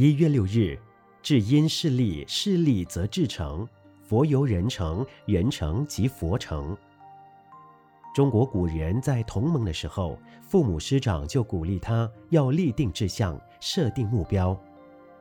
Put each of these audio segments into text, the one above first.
一月六日，至因势利，势利则至诚。佛由人成，人成即佛成。中国古人在同盟的时候，父母师长就鼓励他要立定志向，设定目标。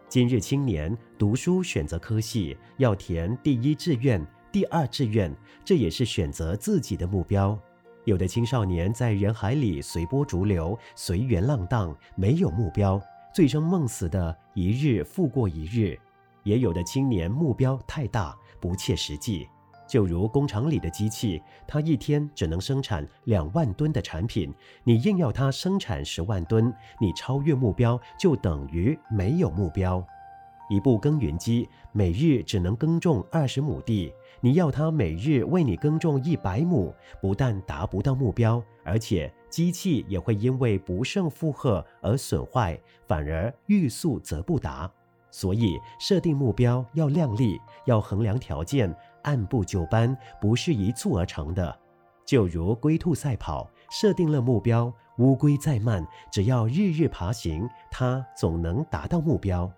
今日青年读书选择科系，要填第一志愿、第二志愿，这也是选择自己的目标。有的青少年在人海里随波逐流，随缘浪荡，没有目标，醉生梦死的一日复过一日。也有的青年目标太大，不切实际。就如工厂里的机器，它一天只能生产两万吨的产品，你硬要它生产十万吨，你超越目标就等于没有目标。一部耕耘机每日只能耕种二十亩地，你要它每日为你耕种一百亩，不但达不到目标，而且机器也会因为不胜负荷而损坏，反而欲速则不达。所以，设定目标要量力，要衡量条件，按部就班，不是一蹴而成的。就如龟兔赛跑，设定了目标，乌龟再慢，只要日日爬行，它总能达到目标。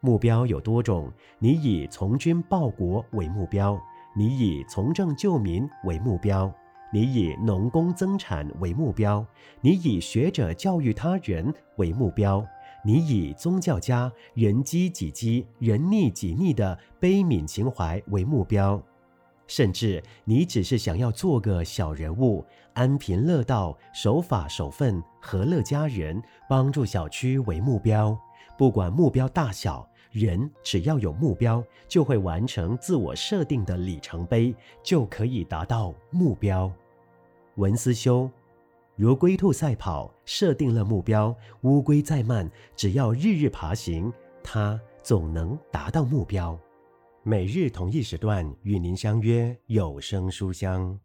目标有多种，你以从军报国为目标，你以从政救民为目标，你以农工增产为目标，你以学者教育他人为目标。你以宗教家人饥己饥、人溺己溺的悲悯情怀为目标，甚至你只是想要做个小人物，安贫乐道、守法守份、和乐家人、帮助小区为目标。不管目标大小，人只要有目标，就会完成自我设定的里程碑，就可以达到目标。文思修。如龟兔赛跑，设定了目标，乌龟再慢，只要日日爬行，它总能达到目标。每日同一时段与您相约有声书香。